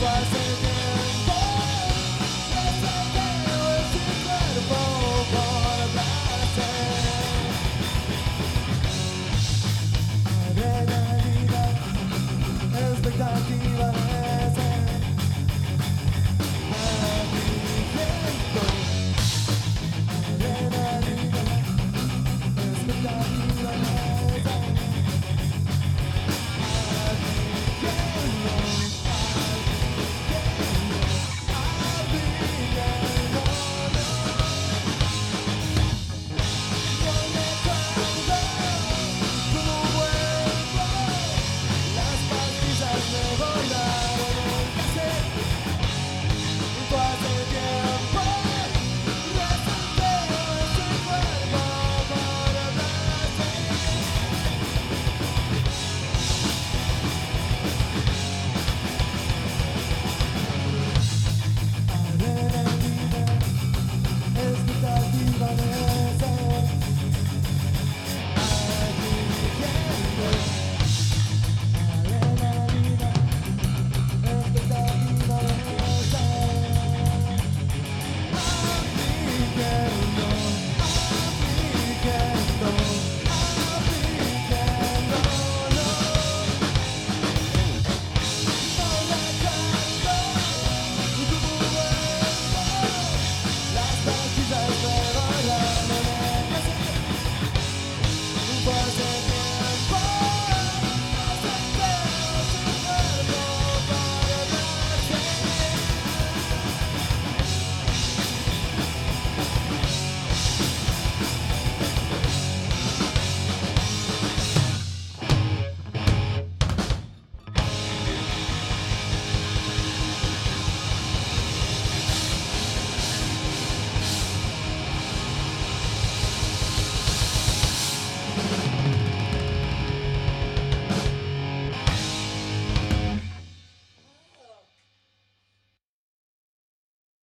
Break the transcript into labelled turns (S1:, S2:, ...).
S1: Pasa el